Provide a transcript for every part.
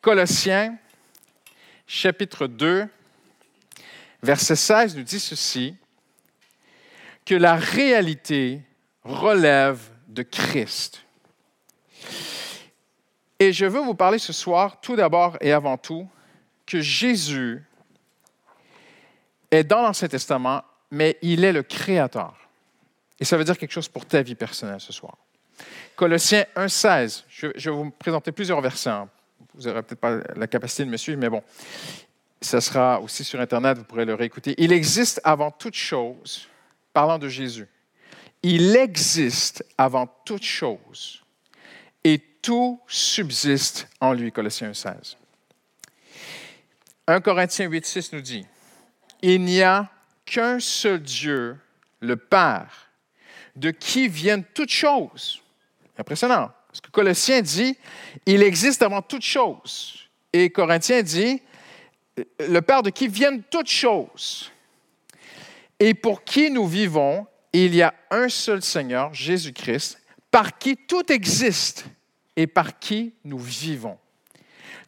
Colossiens, chapitre 2, verset 16 nous dit ceci, que la réalité relève de Christ. Et je veux vous parler ce soir, tout d'abord et avant tout, que Jésus est dans l'Ancien Testament, mais il est le Créateur. Et ça veut dire quelque chose pour ta vie personnelle ce soir. Colossiens 1,16. Je, je vais vous présenter plusieurs versets. Vous n'aurez peut-être pas la capacité de me suivre, mais bon, ça sera aussi sur Internet, vous pourrez le réécouter. Il existe avant toute chose, parlant de Jésus, il existe avant toute chose et tout subsiste en lui, Colossiens 1,16. 1 Corinthiens 8,6 nous dit Il n'y a qu'un seul Dieu, le Père, de qui viennent toutes choses. Impressionnant. Parce que Colossiens dit Il existe avant toute chose. Et Corinthiens dit Le Père de qui viennent toutes choses. Et pour qui nous vivons, il y a un seul Seigneur, Jésus-Christ, par qui tout existe et par qui nous vivons.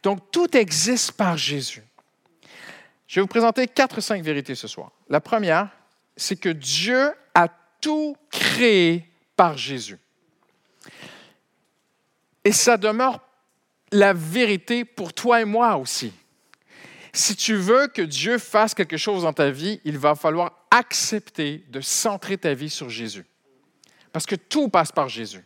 Donc, tout existe par Jésus. Je vais vous présenter quatre ou cinq vérités ce soir. La première, c'est que Dieu a tout créé par Jésus. Et ça demeure la vérité pour toi et moi aussi. Si tu veux que Dieu fasse quelque chose dans ta vie, il va falloir accepter de centrer ta vie sur Jésus. Parce que tout passe par Jésus.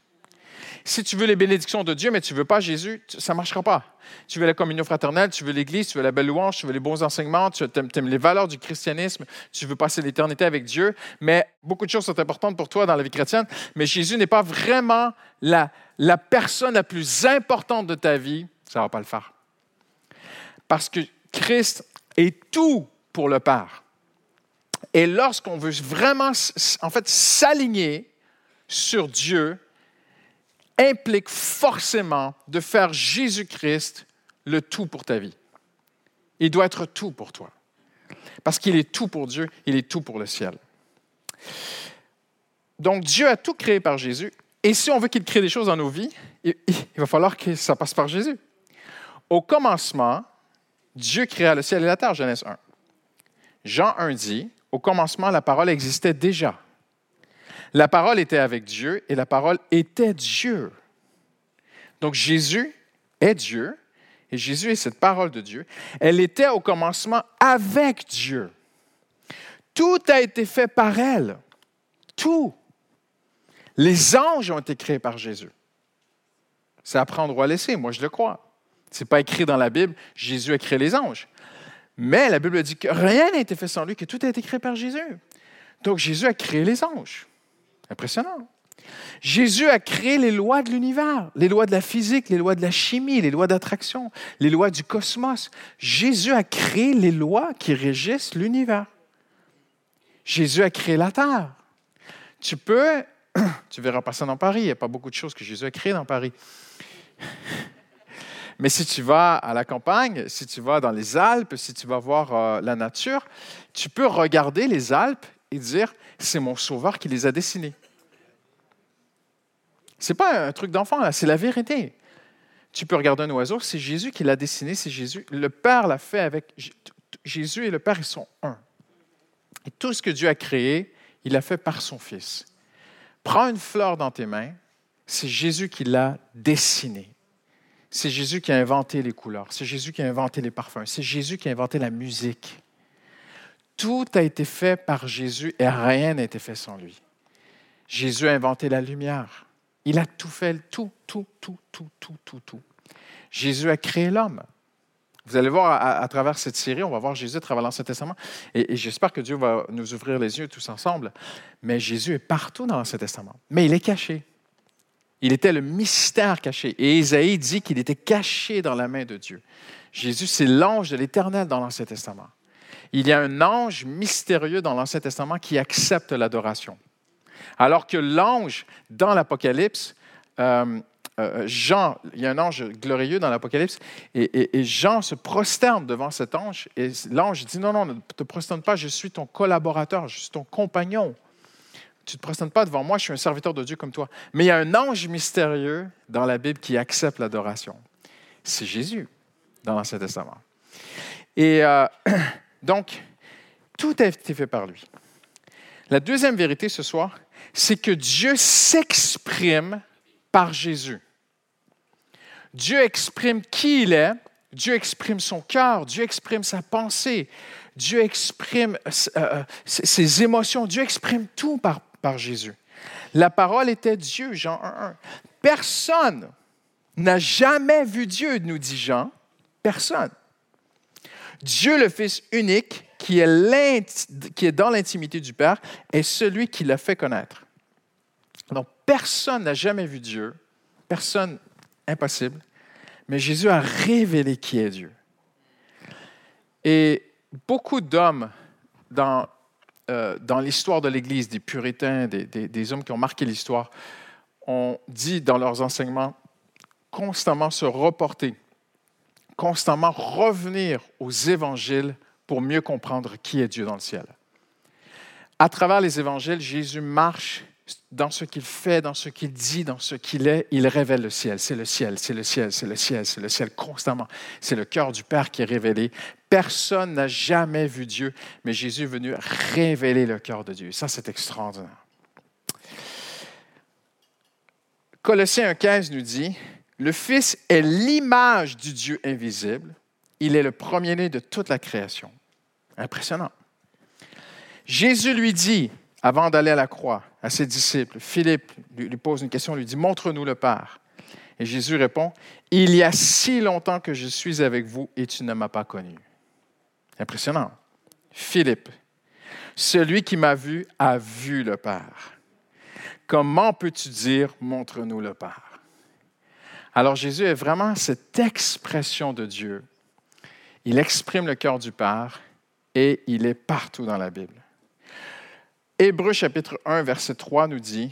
Si tu veux les bénédictions de Dieu, mais tu ne veux pas Jésus, ça ne marchera pas. Tu veux la communion fraternelle, tu veux l'Église, tu veux la belle louange, tu veux les bons enseignements, tu aimes, les valeurs du christianisme, tu veux passer l'éternité avec Dieu, mais beaucoup de choses sont importantes pour toi dans la vie chrétienne, mais Jésus n'est pas vraiment la, personne la plus importante de ta vie, ça ne va pas le faire. Parce que Christ est tout pour le Père. Et lorsqu'on veut vraiment, en fait, s'aligner sur Dieu, implique forcément de faire Jésus-Christ le tout pour ta vie. Il doit être tout pour toi. Parce qu'il est tout pour Dieu, il est tout pour le ciel. Donc Dieu a tout créé par Jésus. Et si on veut qu'il crée des choses dans nos vies, il, va falloir que ça passe par Jésus. Au commencement, Dieu créa le ciel et la terre, Genèse 1. Jean 1 dit, au commencement, la parole existait déjà. La parole était avec Dieu et la parole était Dieu. Donc Jésus est Dieu et Jésus est cette parole de Dieu. Elle était au commencement avec Dieu. Tout a été fait par elle. Tout. Les anges ont été créés par Jésus. C'est à prendre ou à laisser, moi je le crois. Ce n'est pas écrit dans la Bible, Jésus a créé les anges. Mais la Bible dit que rien n'a été fait sans lui, que tout a été créé par Jésus. Donc Jésus a créé les anges. Impressionnant. Jésus a créé les lois de l'univers, les lois de la physique, les lois de la chimie, les lois d'attraction, les lois du cosmos. Jésus a créé les lois qui régissent l'univers. Jésus a créé la terre. Tu peux, tu verras pas ça dans Paris, il n'y a pas beaucoup de choses que Jésus a créées dans Paris. Mais si tu vas à la campagne, si tu vas dans les Alpes, si tu vas voir euh, la nature, tu peux regarder les Alpes et dire, c'est mon sauveur qui les a dessinés. N'est pas un truc d'enfant, c'est la vérité. Tu peux regarder un oiseau, c'est Jésus qui l'a dessiné, c'est Jésus. Le Père l'a fait avec... Jésus et le Père, ils sont un. Tout ce que Dieu a créé, il l'a fait par son Fils. Prends une fleur dans tes mains, c'est Jésus qui l'a dessinée. C'est Jésus qui a inventé les couleurs, c'est Jésus qui a inventé les parfums, c'est Jésus qui a inventé la musique. Tout a été fait par Jésus et rien n'a été fait sans lui. Jésus a inventé la lumière. Il a tout fait, tout, tout, tout, tout, tout, tout. Jésus a créé l'homme. Vous allez voir à, à, travers cette série, on va voir Jésus à travers l'Ancien Testament. Et, et j'espère que Dieu va nous ouvrir les yeux tous ensemble. Mais Jésus est partout dans l'Ancien Testament. Mais il est caché. Il était le mystère caché. Et Isaïe dit qu'il était caché dans la main de Dieu. Jésus, c'est l'ange de l'Éternel dans l'Ancien Testament. Il y a un ange mystérieux dans l'Ancien Testament qui accepte l'adoration. Alors que l'ange, dans l'Apocalypse, euh, euh, Jean, il y a un ange glorieux dans l'Apocalypse, et, Jean se prosterne devant cet ange, et l'ange dit, non, non, ne te prosterne pas, je suis ton collaborateur, je suis ton compagnon. Tu ne te prosternes pas devant moi, je suis un serviteur de Dieu comme toi. Mais il y a un ange mystérieux dans la Bible qui accepte l'adoration. C'est Jésus. dans l'Ancien Testament. Et euh, donc, tout a été fait par lui. La deuxième vérité ce soir, c'est que Dieu s'exprime par Jésus. Dieu exprime qui il est, Dieu exprime son cœur, Dieu exprime sa pensée, Dieu exprime euh, euh, ses émotions, Dieu exprime tout par, par Jésus. La parole était Dieu, Jean 1.1. Personne n'a jamais vu Dieu, nous dit Jean. Personne. Dieu le Fils unique, qui est, qui est dans l'intimité du Père, est celui qui l'a fait connaître. Donc, personne n'a jamais vu Dieu. Personne, impossible. Mais Jésus a révélé qui est Dieu. Et beaucoup d'hommes dans, euh, dans l'histoire de l'Église, des puritains, des, des hommes qui ont marqué l'histoire, ont dit dans leurs enseignements constamment se reporter, constamment revenir aux évangiles pour mieux comprendre qui est Dieu dans le ciel. À travers les évangiles, Jésus marche dans ce qu'il fait, dans ce qu'il dit, dans ce qu'il est, il révèle le ciel. C'est le ciel, c'est le ciel, c'est le ciel, c'est le ciel constamment. C'est le cœur du Père qui est révélé. Personne n'a jamais vu Dieu, mais Jésus est venu révéler le cœur de Dieu. Ça, c'est extraordinaire. Colossiens 1,15 nous dit Le Fils est l'image du Dieu invisible. Il est le premier-né de toute la création. Impressionnant. Jésus lui dit avant d'aller à la croix, à ses disciples, Philippe lui pose une question, lui dit, Montre-nous le Père. Et Jésus répond, Il y a si longtemps que je suis avec vous et tu ne m'as pas connu. Impressionnant. Philippe, celui qui m'a vu a vu le Père. Comment peux-tu dire, Montre-nous le Père? Alors Jésus est vraiment cette expression de Dieu. Il exprime le cœur du Père et il est partout dans la Bible. Hébreu chapitre 1, verset 3 nous dit,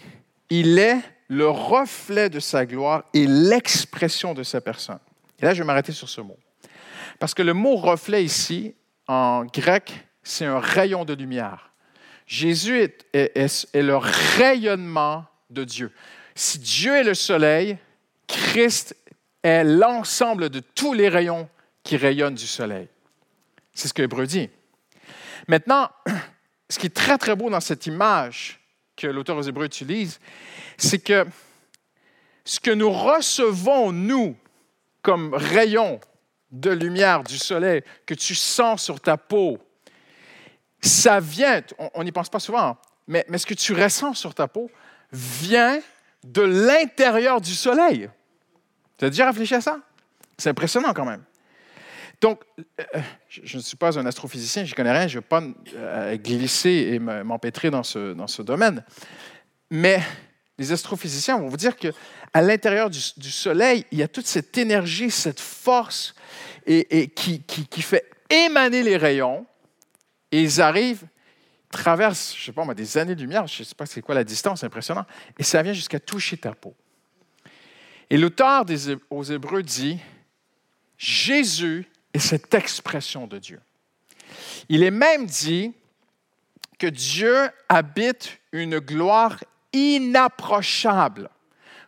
Il est le reflet de sa gloire et l'expression de sa personne. Et là, je vais m'arrêter sur ce mot. Parce que le mot reflet ici, en grec, c'est un rayon de lumière. Jésus est, le rayonnement de Dieu. Si Dieu est le soleil, Christ est l'ensemble de tous les rayons qui rayonnent du soleil. C'est ce que Hébreu dit. Maintenant, ce qui est très, très beau dans cette image que l'auteur aux Hébreux utilise, c'est que ce que nous recevons, nous, comme rayon de lumière du soleil que tu sens sur ta peau, ça vient, on n'y pense pas souvent, mais, mais ce que tu ressens sur ta peau vient de l'intérieur du soleil. Tu as déjà réfléchi à ça? C'est impressionnant quand même. Donc, euh, je ne suis pas un astrophysicien, je connais rien, je ne vais pas euh, glisser et m'empêtrer dans ce, dans ce domaine. Mais les astrophysiciens vont vous dire qu'à l'intérieur du, Soleil, il y a toute cette énergie, cette force et, qui, qui, fait émaner les rayons. Et ils arrivent, traversent, je ne sais pas des années-lumière, je ne sais pas c'est quoi la distance, impressionnant, et ça vient jusqu'à toucher ta peau. Et l'auteur aux Hébreux dit, Jésus et cette expression de Dieu. Il est même dit que Dieu habite une gloire inapprochable.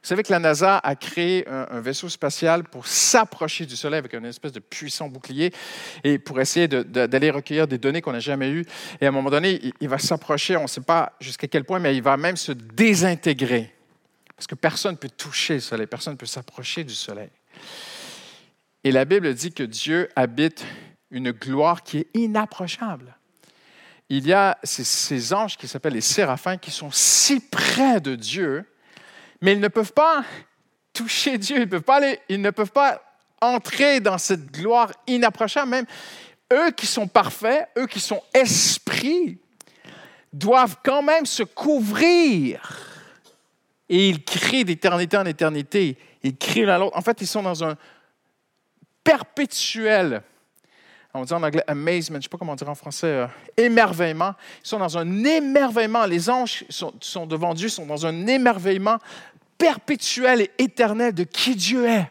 Vous savez que la NASA a créé un, vaisseau spatial pour s'approcher du Soleil avec une espèce de puissant bouclier et pour essayer d'aller recueillir des données qu'on n'a jamais eues. Et à un moment donné, il, il va s'approcher, on ne sait pas jusqu'à quel point, mais il va même se désintégrer. Parce que personne ne peut toucher le Soleil, personne ne peut s'approcher du Soleil. Et la Bible dit que Dieu habite une gloire qui est inapprochable. Il y a ces, anges qui s'appellent les séraphins qui sont si près de Dieu, mais ils ne peuvent pas toucher Dieu, ils, peuvent pas ils ne peuvent pas entrer dans cette gloire inapprochable. Même eux qui sont parfaits, eux qui sont esprits, doivent quand même se couvrir. Et ils crient d'éternité en éternité. Ils crient l'un à l'autre. En fait, ils sont dans un, perpétuel. On dit en anglais amazement, je ne sais pas comment dire en français, euh, émerveillement. Ils sont dans un émerveillement. Les anges sont, sont, devant Dieu, sont dans un émerveillement perpétuel et éternel de qui Dieu est.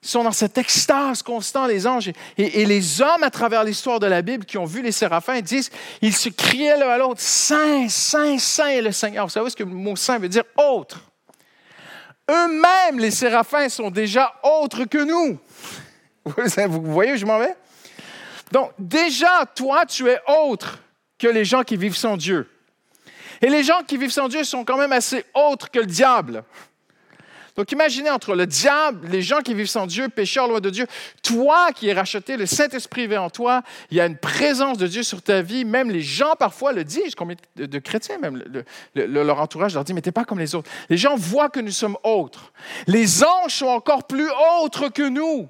Ils sont dans cette extase constante, les anges. Et, et les hommes, à travers l'histoire de la Bible, qui ont vu les séraphins, disent, ils se criaient l'un à l'autre, Saint, Saint, Saint est le Seigneur. Vous savez ce que le mot Saint veut dire? Autre? Eux-mêmes, les séraphins, sont déjà autres que nous. Vous voyez où je m'en vais? Donc, déjà, toi, tu es autre que les gens qui vivent sans Dieu. Et les gens qui vivent sans Dieu sont quand même assez autres que le diable. Donc imaginez entre le diable, les gens qui vivent sans Dieu, pécheurs, loi de Dieu, toi qui es racheté, le Saint-Esprit vit en toi, il y a une présence de Dieu sur ta vie, même les gens parfois le disent, combien de, chrétiens même, leur entourage leur dit, mais t'es pas comme les autres. Les gens voient que nous sommes autres. Les anges sont encore plus autres que nous.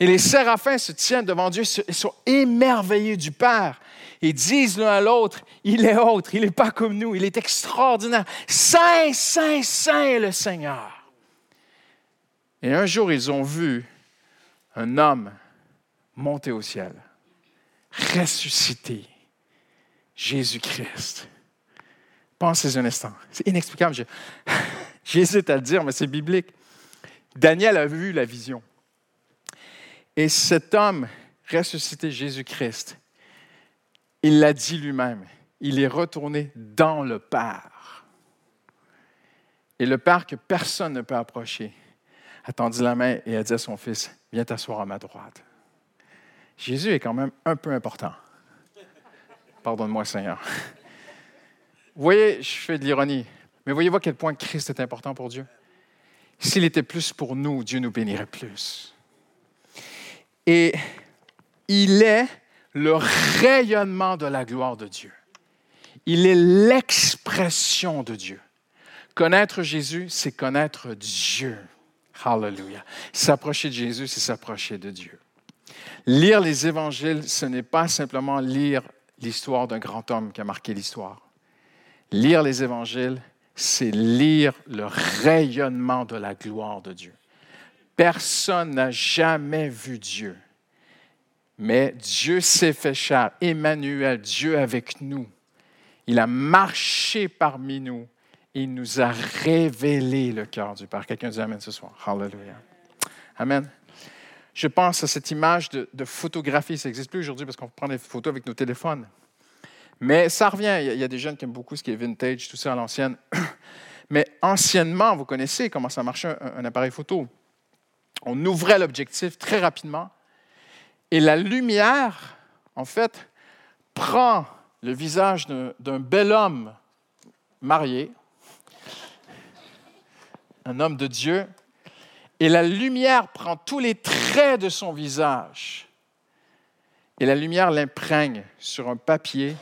Et les séraphins se tiennent devant Dieu et sont émerveillés du Père et disent l'un à l'autre, il est autre, il n'est pas comme nous, il est extraordinaire. Saint, Saint, Saint le Seigneur. Et un jour, ils ont vu un homme monter au ciel, ressuscité, Jésus-Christ. Pensez un instant. C'est inexplicable. J'hésite à le dire, mais c'est biblique. Daniel a vu la vision. Et cet homme ressuscité, Jésus-Christ, il l'a dit lui-même, il est retourné dans le Père. Et le Père que personne ne peut approcher a tendu la main et a dit à son fils, viens t'asseoir à ma droite. Jésus est quand même un peu important. Pardonne-moi Seigneur. Vous voyez, je fais de l'ironie, mais voyez-vous à quel point Christ est important pour Dieu? S'il était plus pour nous, Dieu nous bénirait plus. Et il est le rayonnement de la gloire de Dieu. Il est l'expression de Dieu. Connaître Jésus, c'est connaître Dieu. Hallelujah. S'approcher de Jésus, c'est s'approcher de Dieu. Lire les évangiles, ce n'est pas simplement lire l'histoire d'un grand homme qui a marqué l'histoire. Lire les évangiles, c'est lire le rayonnement de la gloire de Dieu. Personne n'a jamais vu Dieu. Mais Dieu s'est fait chair. Emmanuel, Dieu avec nous. Il a marché parmi nous et il nous a révélé le cœur du Père. Quelqu'un dit Amen ce soir. Hallelujah. Amen. Je pense à cette image de, photographie. Ça n'existe plus aujourd'hui parce qu'on prend des photos avec nos téléphones. Mais ça revient. Il y, a, des jeunes qui aiment beaucoup ce qui est vintage, tout ça à l'ancienne. Mais anciennement, vous connaissez comment ça marchait un appareil photo on ouvrait l'objectif très rapidement. Et la lumière, en fait, prend le visage d'un bel homme marié, un homme de Dieu, et la lumière prend tous les traits de son visage et la lumière l'imprègne sur un papier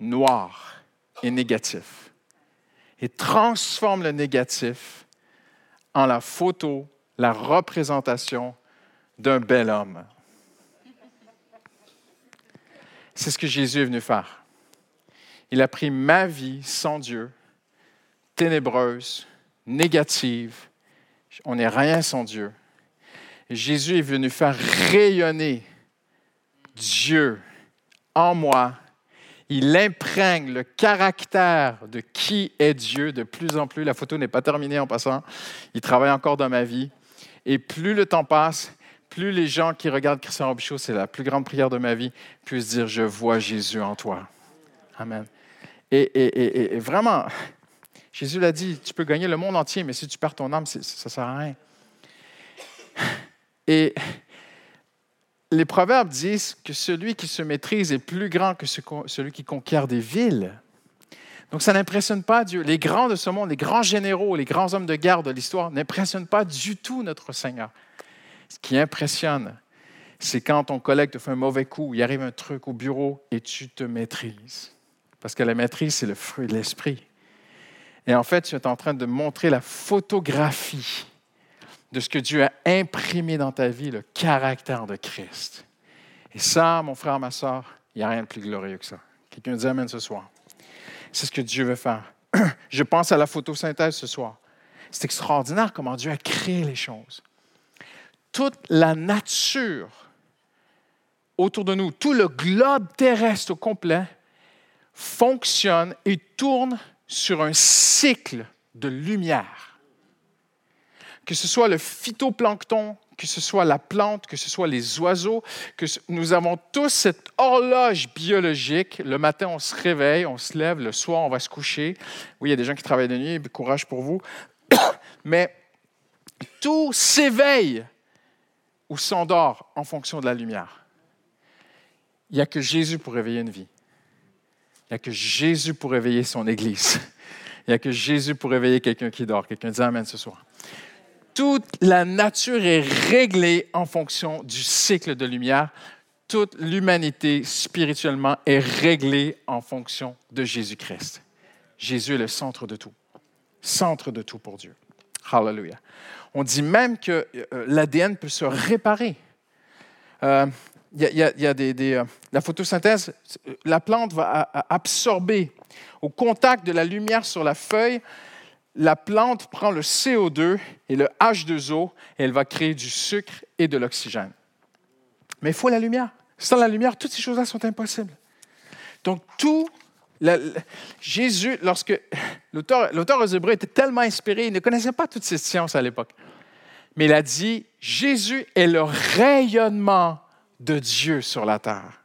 noir et négatif et transforme le négatif en la photo la représentation d'un bel homme. C'est ce que Jésus est venu faire. Il a pris ma vie sans Dieu, ténébreuse, négative. On n'est rien sans Dieu. Jésus est venu faire rayonner Dieu en moi. Il imprègne le caractère de qui est Dieu de plus en plus. La photo n'est pas terminée en passant. Il travaille encore dans ma vie. Et plus le temps passe, plus les gens qui regardent Christian Robichaud, c'est la plus grande prière de ma vie, puissent dire Je vois Jésus en toi. Amen. Et, vraiment, Jésus l'a dit tu peux gagner le monde entier, mais si tu perds ton âme, ça ne sert à rien. Et les proverbes disent que celui qui se maîtrise est plus grand que celui qui conquiert des villes. Donc ça n'impressionne pas Dieu. Les grands de ce monde, les grands généraux, les grands hommes de guerre de l'histoire n'impressionnent pas du tout notre Seigneur. Ce qui impressionne, c'est quand ton collègue te fait un mauvais coup, il arrive un truc au bureau et tu te maîtrises. Parce que la maîtrise, c'est le fruit de l'esprit. Et en fait, tu es en train de montrer la photographie de ce que Dieu a imprimé dans ta vie, le caractère de Christ. Et ça, mon frère, ma soeur, il n'y a rien de plus glorieux que ça. Quelqu'un dit Amen ce soir. C'est ce que Dieu veut faire. Je pense à la photosynthèse ce soir. C'est extraordinaire comment Dieu a créé les choses. Toute la nature autour de nous, tout le globe terrestre au complet fonctionne et tourne sur un cycle de lumière. Que ce soit le phytoplancton que ce soit la plante, que ce soit les oiseaux, que nous avons tous cette horloge biologique. Le matin, on se réveille, on se lève, le soir, on va se coucher. Oui, il y a des gens qui travaillent de nuit, courage pour vous. Mais tout s'éveille ou s'endort en fonction de la lumière. Il n'y a que Jésus pour réveiller une vie. Il n'y a que Jésus pour réveiller son Église. Il n'y a que Jésus pour réveiller quelqu'un qui dort. Quelqu'un dit Amen ce soir. Toute la nature est réglée en fonction du cycle de lumière. Toute l'humanité spirituellement est réglée en fonction de Jésus-Christ. Jésus est le centre de tout. Centre de tout pour Dieu. Hallelujah. On dit même que euh, l'ADN peut se réparer. Euh, euh, la photosynthèse, la plante va absorber au contact de la lumière sur la feuille. La plante prend le CO2 et le H2O et elle va créer du sucre et de l'oxygène. Mais il faut la lumière. Sans la lumière, toutes ces choses-là sont impossibles. Donc, tout Jésus, lorsque l'auteur, aux Hébreux était tellement inspiré, il ne connaissait pas toutes ces sciences à l'époque. Mais il a dit, Jésus est le rayonnement de Dieu sur la terre.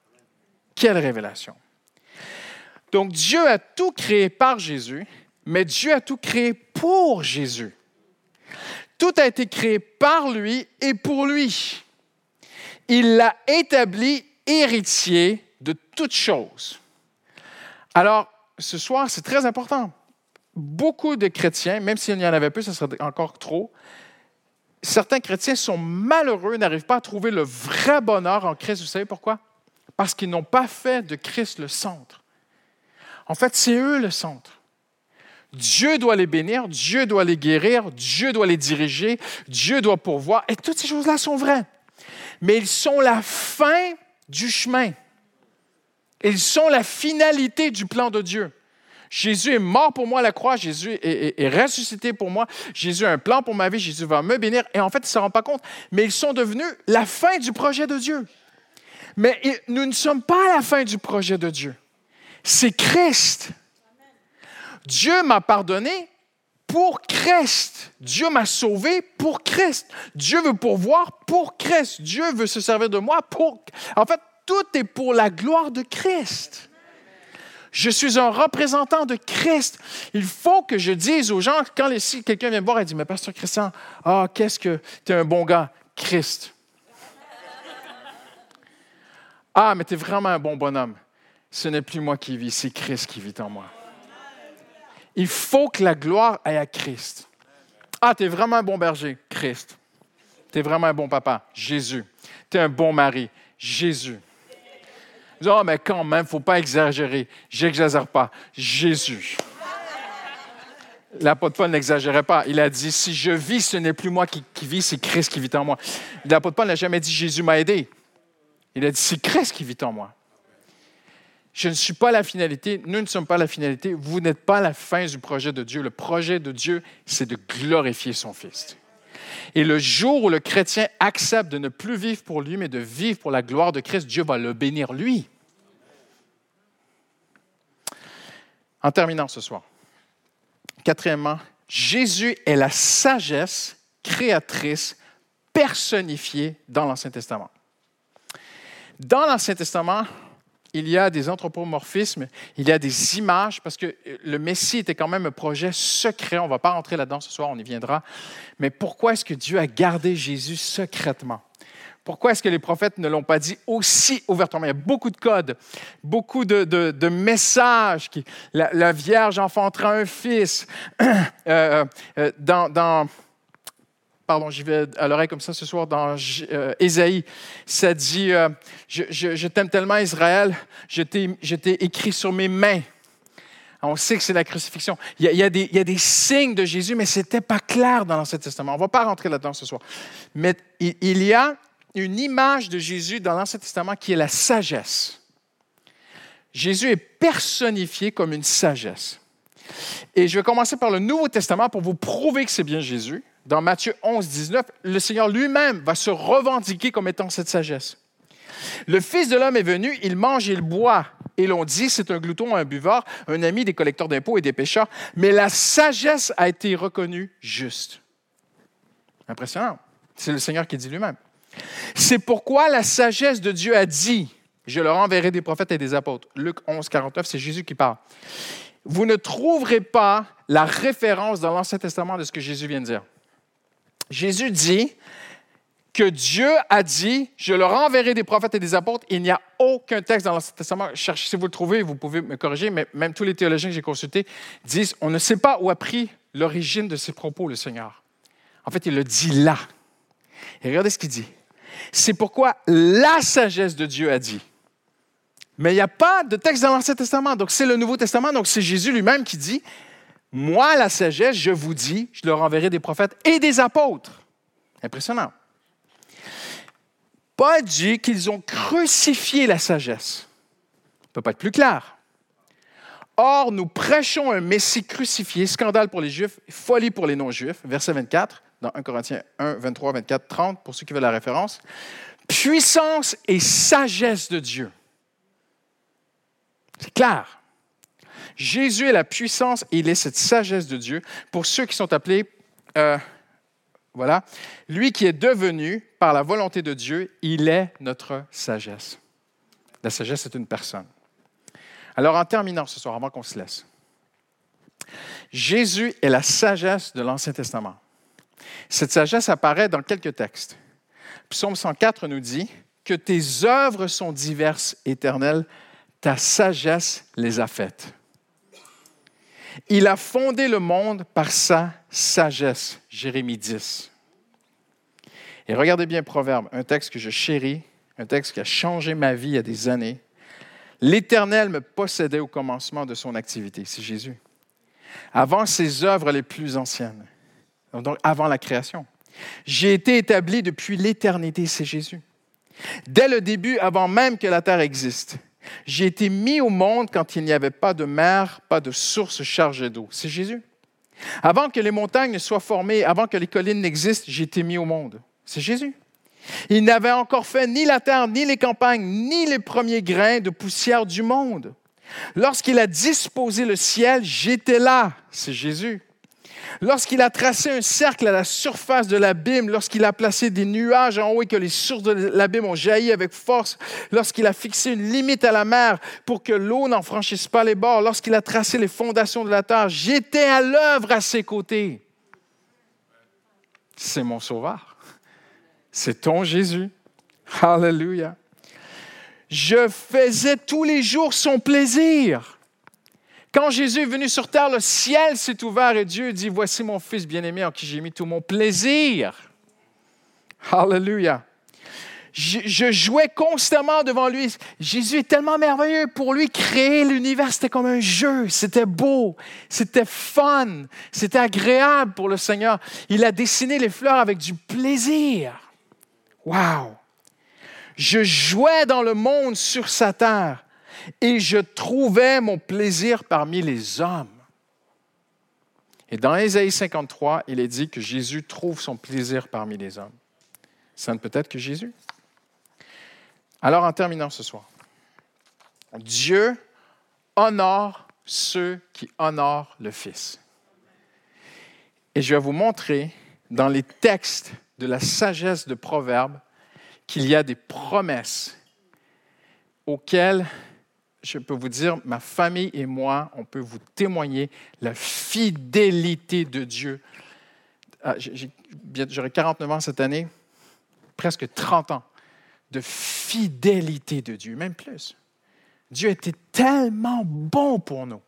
Quelle révélation. Donc Dieu a tout créé par Jésus, mais Dieu a tout créé pour Jésus. Tout a été créé par lui et pour lui. Il l'a établi héritier de toutes choses. Alors, ce soir, c'est très important. Beaucoup de chrétiens, même s'il n'y en avait peu, ce serait encore trop, certains chrétiens sont malheureux, n'arrivent pas à trouver le vrai bonheur en Christ. Vous savez pourquoi? Parce qu'ils n'ont pas fait de Christ le centre. En fait, c'est eux le centre. Dieu doit les bénir, Dieu doit les guérir, Dieu doit les diriger, Dieu doit pourvoir, et toutes ces choses-là sont vraies. Mais ils sont la fin du chemin. Ils sont la finalité du plan de Dieu. Jésus est mort pour moi à la croix, Jésus est, ressuscité pour moi, Jésus a un plan pour ma vie, Jésus va me bénir. Et en fait, ils ne se rendent pas compte, mais ils sont devenus la fin du projet de Dieu. Mais nous ne sommes pas à la fin du projet de Dieu. C'est Christ. Dieu m'a pardonné pour Christ. Dieu m'a sauvé pour Christ. Dieu veut pourvoir pour Christ. Dieu veut se servir de moi pour... En fait, tout est pour la gloire de Christ. Je suis un représentant de Christ. Il faut que je dise aux gens, quand quelqu'un vient me voir et dit, mais pasteur Christian, ah, qu'est-ce que tu es un bon gars, Christ. ah, mais tu es vraiment un bon bonhomme. Ce n'est plus moi qui vis, c'est Christ qui vit en moi. Il faut que la gloire aille à Christ. Ah, tu es vraiment un bon berger, Christ. Tu es vraiment un bon papa, Jésus. Tu es un bon mari, Jésus. Ah, mais quand même, faut pas exagérer. J'exagère pas. Jésus. L'apôtre Paul n'exagérait pas. Il a dit, si je vis, ce n'est plus moi qui, vis, c'est Christ qui vit en moi. L'apôtre Paul n'a jamais dit, Jésus m'a aidé. Il a dit, c'est Christ qui vit en moi. Je ne suis pas la finalité, nous ne sommes pas la finalité, vous n'êtes pas la fin du projet de Dieu. Le projet de Dieu, c'est de glorifier son Fils. Et le jour où le chrétien accepte de ne plus vivre pour lui, mais de vivre pour la gloire de Christ, Dieu va le bénir lui. En terminant ce soir, quatrièmement, Jésus est la sagesse créatrice personnifiée dans l'Ancien Testament. Dans l'Ancien Testament, il y a des anthropomorphismes, il y a des images, parce que le Messie était quand même un projet secret. On ne va pas rentrer là-dedans ce soir, on y viendra. Mais pourquoi est-ce que Dieu a gardé Jésus secrètement? Pourquoi est-ce que les prophètes ne l'ont pas dit aussi ouvertement? Il y a beaucoup de codes, beaucoup de, messages. La, Vierge enfantera un fils. Euh, euh, dans pardon, j'y vais à l'oreille comme ça ce soir dans euh, Ésaïe, ça dit euh, Je, t'aime tellement, Israël, je t'ai écrit sur mes mains. On sait que c'est la crucifixion. Il y, a, des, signes de Jésus, mais ce n'était pas clair dans l'Ancien Testament. On ne va pas rentrer là-dedans ce soir. Mais il y a une image de Jésus dans l'Ancien Testament qui est la sagesse. Jésus est personnifié comme une sagesse. Et je vais commencer par le Nouveau Testament pour vous prouver que c'est bien Jésus dans Matthieu 11, 19, le Seigneur lui-même va se revendiquer comme étant cette sagesse. Le Fils de l'homme est venu, il mange et il boit. Et l'on dit, c'est un glouton, un buvard, un ami des collecteurs d'impôts et des pécheurs. Mais la sagesse a été reconnue juste. Impressionnant. C'est le Seigneur qui dit lui-même. C'est pourquoi la sagesse de Dieu a dit, je leur enverrai des prophètes et des apôtres. Luc 11, 49, c'est Jésus qui parle. Vous ne trouverez pas la référence dans l'Ancien Testament de ce que Jésus vient de dire. Jésus dit que Dieu a dit, je leur enverrai des prophètes et des apôtres. Il n'y a aucun texte dans l'Ancien Testament. Cherchez, si vous le trouvez, vous pouvez me corriger, mais même tous les théologiens que j'ai consultés disent, on ne sait pas où a pris l'origine de ces propos, le Seigneur. En fait, il le dit là. Et regardez ce qu'il dit. C'est pourquoi la sagesse de Dieu a dit. Mais il n'y a pas de texte dans l'Ancien Testament. Donc, c'est le Nouveau Testament. Donc, c'est Jésus lui-même qui dit, moi, la sagesse, je vous dis, je leur enverrai des prophètes et des apôtres. Impressionnant. Paul dit qu'ils ont crucifié la sagesse. Ça ne peut pas être plus clair. Or, nous prêchons un Messie crucifié, scandale pour les Juifs, folie pour les non-Juifs. Verset 24, dans 1 Corinthiens 1, 23, 24, 30, pour ceux qui veulent la référence. Puissance et sagesse de Dieu. C'est clair. Jésus est la puissance et il est cette sagesse de Dieu pour ceux qui sont appelés, euh, voilà, lui qui est devenu, par la volonté de Dieu, il est notre sagesse. La sagesse est une personne. Alors en terminant ce soir, avant qu'on se laisse, Jésus est la sagesse de l'Ancien Testament. Cette sagesse apparaît dans quelques textes. Psaume 104 nous dit que tes œuvres sont diverses, éternelles, ta sagesse les a faites. Il a fondé le monde par sa sagesse. Jérémie 10. Et regardez bien Proverbe, un texte que je chéris, un texte qui a changé ma vie il y a des années. L'Éternel me possédait au commencement de son activité. C'est Jésus. Avant ses œuvres les plus anciennes, donc avant la création. J'ai été établi depuis l'éternité, c'est Jésus. Dès le début, avant même que la terre existe. J'ai été mis au monde quand il n'y avait pas de mer, pas de source chargée d'eau. C'est Jésus. Avant que les montagnes ne soient formées, avant que les collines n'existent, j'ai été mis au monde. C'est Jésus. Il n'avait encore fait ni la terre, ni les campagnes, ni les premiers grains de poussière du monde. Lorsqu'il a disposé le ciel, j'étais là. C'est Jésus. Lorsqu'il a tracé un cercle à la surface de l'abîme, lorsqu'il a placé des nuages en haut et que les sources de l'abîme ont jailli avec force, lorsqu'il a fixé une limite à la mer pour que l'eau n'en franchisse pas les bords, lorsqu'il a tracé les fondations de la terre, j'étais à l'œuvre à ses côtés. C'est mon sauveur. C'est ton Jésus. Hallelujah. Je faisais tous les jours son plaisir. Quand Jésus est venu sur terre, le ciel s'est ouvert et Dieu dit, voici mon fils bien-aimé en qui j'ai mis tout mon plaisir. Hallelujah. Je, jouais constamment devant lui. Jésus est tellement merveilleux. Pour lui, créer l'univers, c'était comme un jeu. C'était beau. C'était fun. C'était agréable pour le Seigneur. Il a dessiné les fleurs avec du plaisir. Wow! Je jouais dans le monde sur sa terre et je trouvais mon plaisir parmi les hommes. Et dans Ésaïe 53, il est dit que Jésus trouve son plaisir parmi les hommes. Ça ne peut être que Jésus. Alors, en terminant ce soir, Dieu honore ceux qui honorent le Fils. Et je vais vous montrer dans les textes de la sagesse de Proverbes qu'il y a des promesses auxquelles je peux vous dire, ma famille et moi, on peut vous témoigner la fidélité de Dieu. Ah, j'aurai 49 ans cette année, presque 30 ans de fidélité de Dieu, même plus. Dieu était tellement bon pour nous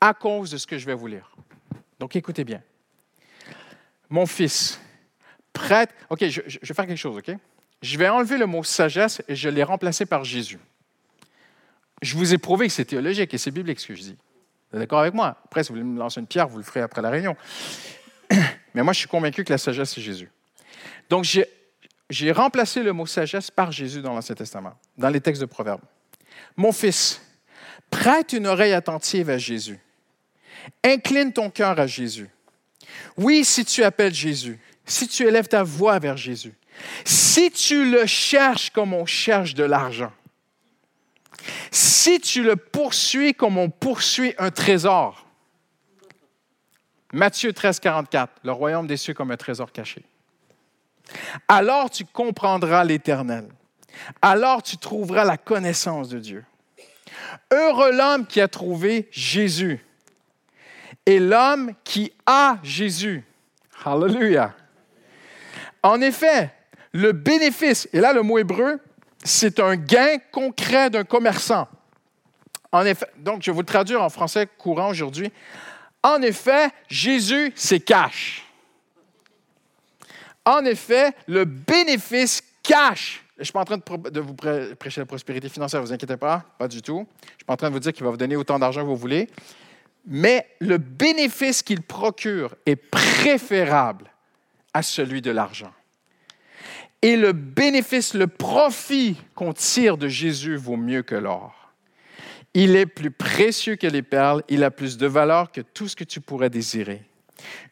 à cause de ce que je vais vous lire. Donc écoutez bien. Mon fils, prête. OK, je, je vais faire quelque chose, OK? Je vais enlever le mot sagesse et je l'ai remplacé par Jésus. Je vous ai prouvé que c'est théologique et c'est biblique ce que je dis. Vous êtes d'accord avec moi? Après, si vous voulez me lancer une pierre, vous le ferez après la réunion. Mais moi, je suis convaincu que la sagesse, c'est Jésus. Donc, j'ai remplacé le mot sagesse par Jésus dans l'Ancien Testament, dans les textes de Proverbes. Mon fils, prête une oreille attentive à Jésus. Incline ton cœur à Jésus. Oui, si tu appelles Jésus, si tu élèves ta voix vers Jésus, si tu le cherches comme on cherche de l'argent, si tu le poursuis comme on poursuit un trésor, Matthieu 13, 44, le royaume des cieux comme un trésor caché, alors tu comprendras l'Éternel. Alors tu trouveras la connaissance de Dieu. Heureux l'homme qui a trouvé Jésus et l'homme qui a Jésus. Hallelujah. En effet, le bénéfice, et là le mot hébreu, c'est un gain concret d'un commerçant. En effet, donc je vais vous le traduire en français courant aujourd'hui. En effet, Jésus, c'est cash. En effet, le bénéfice cash. Je ne suis pas en train de, vous prêcher la prospérité financière, vous inquiétez pas, pas du tout. Je ne suis pas en train de vous dire qu'il va vous donner autant d'argent que vous voulez. Mais le bénéfice qu'il procure est préférable à celui de l'argent. Et le bénéfice, le profit qu'on tire de Jésus vaut mieux que l'or. Il est plus précieux que les perles, il a plus de valeur que tout ce que tu pourrais désirer.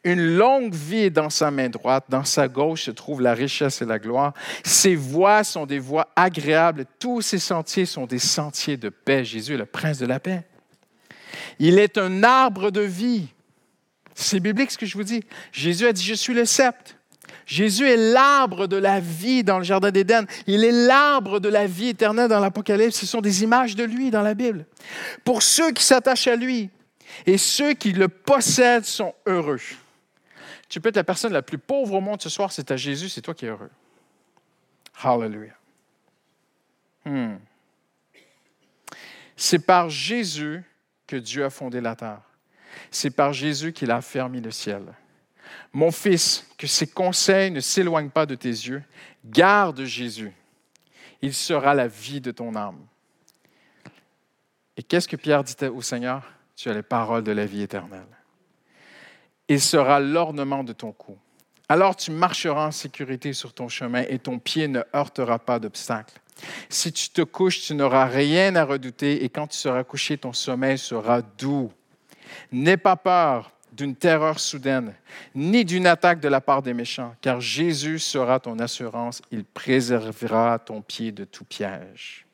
Une longue vie est dans sa main droite, dans sa gauche se trouve la richesse et la gloire. Ses voies sont des voies agréables, tous ses sentiers sont des sentiers de paix. Jésus est le prince de la paix. Il est un arbre de vie. C'est biblique ce que je vous dis. Jésus a dit, je suis le sceptre. Jésus est l'arbre de la vie dans le Jardin d'Éden. Il est l'arbre de la vie éternelle dans l'Apocalypse. Ce sont des images de lui dans la Bible. Pour ceux qui s'attachent à lui et ceux qui le possèdent sont heureux. Tu peux être la personne la plus pauvre au monde ce soir, c'est à Jésus, c'est toi qui es heureux. Hallelujah. Hmm. C'est par Jésus que Dieu a fondé la terre. C'est par Jésus qu'il a fermé le ciel. Mon fils, que ses conseils ne s'éloignent pas de tes yeux. Garde Jésus. Il sera la vie de ton âme. Et qu'est-ce que Pierre dit au Seigneur? Tu as les paroles de la vie éternelle. Il sera l'ornement de ton cou. Alors tu marcheras en sécurité sur ton chemin et ton pied ne heurtera pas d'obstacle. Si tu te couches, tu n'auras rien à redouter et quand tu seras couché, ton sommeil sera doux. N'aie pas peur, d'une terreur soudaine, ni d'une attaque de la part des méchants, car Jésus sera ton assurance, il préservera ton pied de tout piège.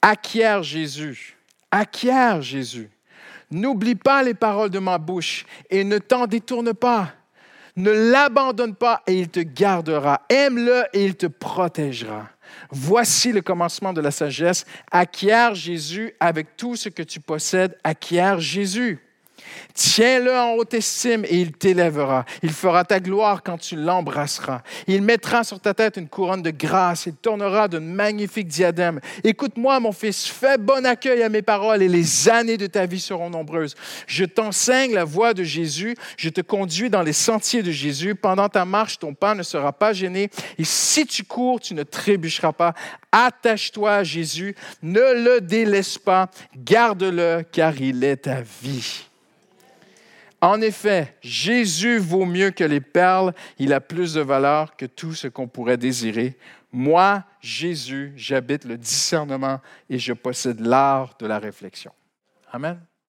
Acquiert Jésus, acquiert Jésus. N'oublie pas les paroles de ma bouche et ne t'en détourne pas. Ne l'abandonne pas et il te gardera. Aime-le et il te protégera. Voici le commencement de la sagesse. Acquiert Jésus avec tout ce que tu possèdes. Acquiert Jésus. Tiens-le en haute estime et il t'élèvera. Il fera ta gloire quand tu l'embrasseras. Il mettra sur ta tête une couronne de grâce. Il tournera d'un magnifique diadème. Écoute-moi, mon fils, fais bon accueil à mes paroles et les années de ta vie seront nombreuses. Je t'enseigne la voie de Jésus. Je te conduis dans les sentiers de Jésus. Pendant ta marche, ton pas ne sera pas gêné. Et si tu cours, tu ne trébucheras pas. Attache-toi à Jésus. Ne le délaisse pas. Garde-le car il est ta vie. En effet, Jésus vaut mieux que les perles, il a plus de valeur que tout ce qu'on pourrait désirer. Moi, Jésus, j'habite le discernement et je possède l'art de la réflexion. Amen.